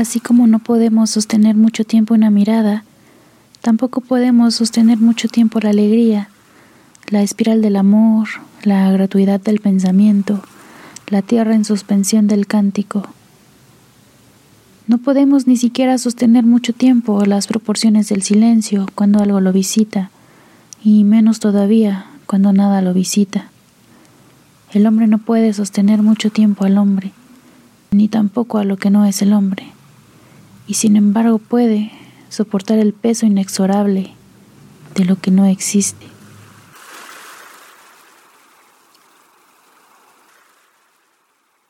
Así como no podemos sostener mucho tiempo una mirada, tampoco podemos sostener mucho tiempo la alegría, la espiral del amor, la gratuidad del pensamiento, la tierra en suspensión del cántico. No podemos ni siquiera sostener mucho tiempo las proporciones del silencio cuando algo lo visita, y menos todavía cuando nada lo visita. El hombre no puede sostener mucho tiempo al hombre, ni tampoco a lo que no es el hombre, y sin embargo puede soportar el peso inexorable de lo que no existe.